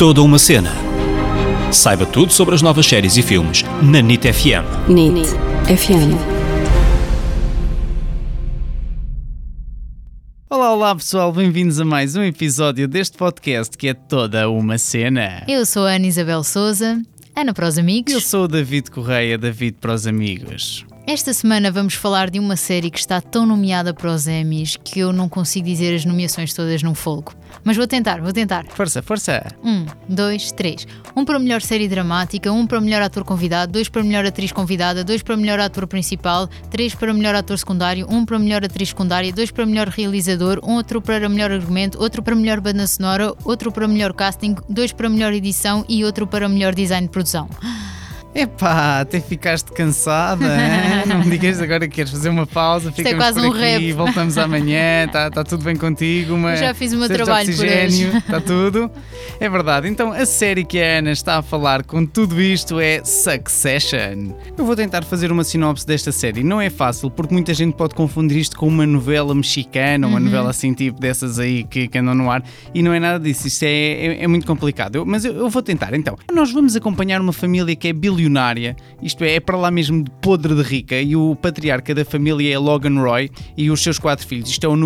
Toda uma cena. Saiba tudo sobre as novas séries e filmes na NIT FM. NIT FM. Olá, olá pessoal, bem-vindos a mais um episódio deste podcast que é toda uma cena. Eu sou a Ana Isabel Souza, Ana para os amigos. Eu sou o David Correia, David para os amigos. Esta semana vamos falar de uma série que está tão nomeada para os Emmys que eu não consigo dizer as nomeações todas num folgo. Mas vou tentar, vou tentar. Força, força. Um, dois, três. Um para melhor série dramática, um para melhor ator convidado, dois para melhor atriz convidada, dois para melhor ator principal, três para melhor ator secundário, um para melhor atriz secundária, dois para melhor realizador, um outro para melhor argumento, outro para melhor banda sonora, outro para melhor casting, dois para melhor edição e outro para melhor design de produção. Epá, até ficaste cansada, hein? não me digas agora que queres fazer uma pausa, é ficamos quase por um aqui, rap. voltamos amanhã, está tá tudo bem contigo, mas já fiz o meu trabalho por hoje. está tudo. É verdade, então a série que a Ana está a falar com tudo isto é Succession. Eu vou tentar fazer uma sinopse desta série, não é fácil porque muita gente pode confundir isto com uma novela mexicana, Uhum. uma novela assim tipo dessas aí que, que andam no ar e não é nada disso, isto é, é, é muito complicado, Eu- mas eu, eu vou tentar então. Nós vamos acompanhar uma família que é bilionária, isto é, é para lá mesmo de podre de rica e o patriarca da família é Logan Roy e os seus quatro filhos. Isto é o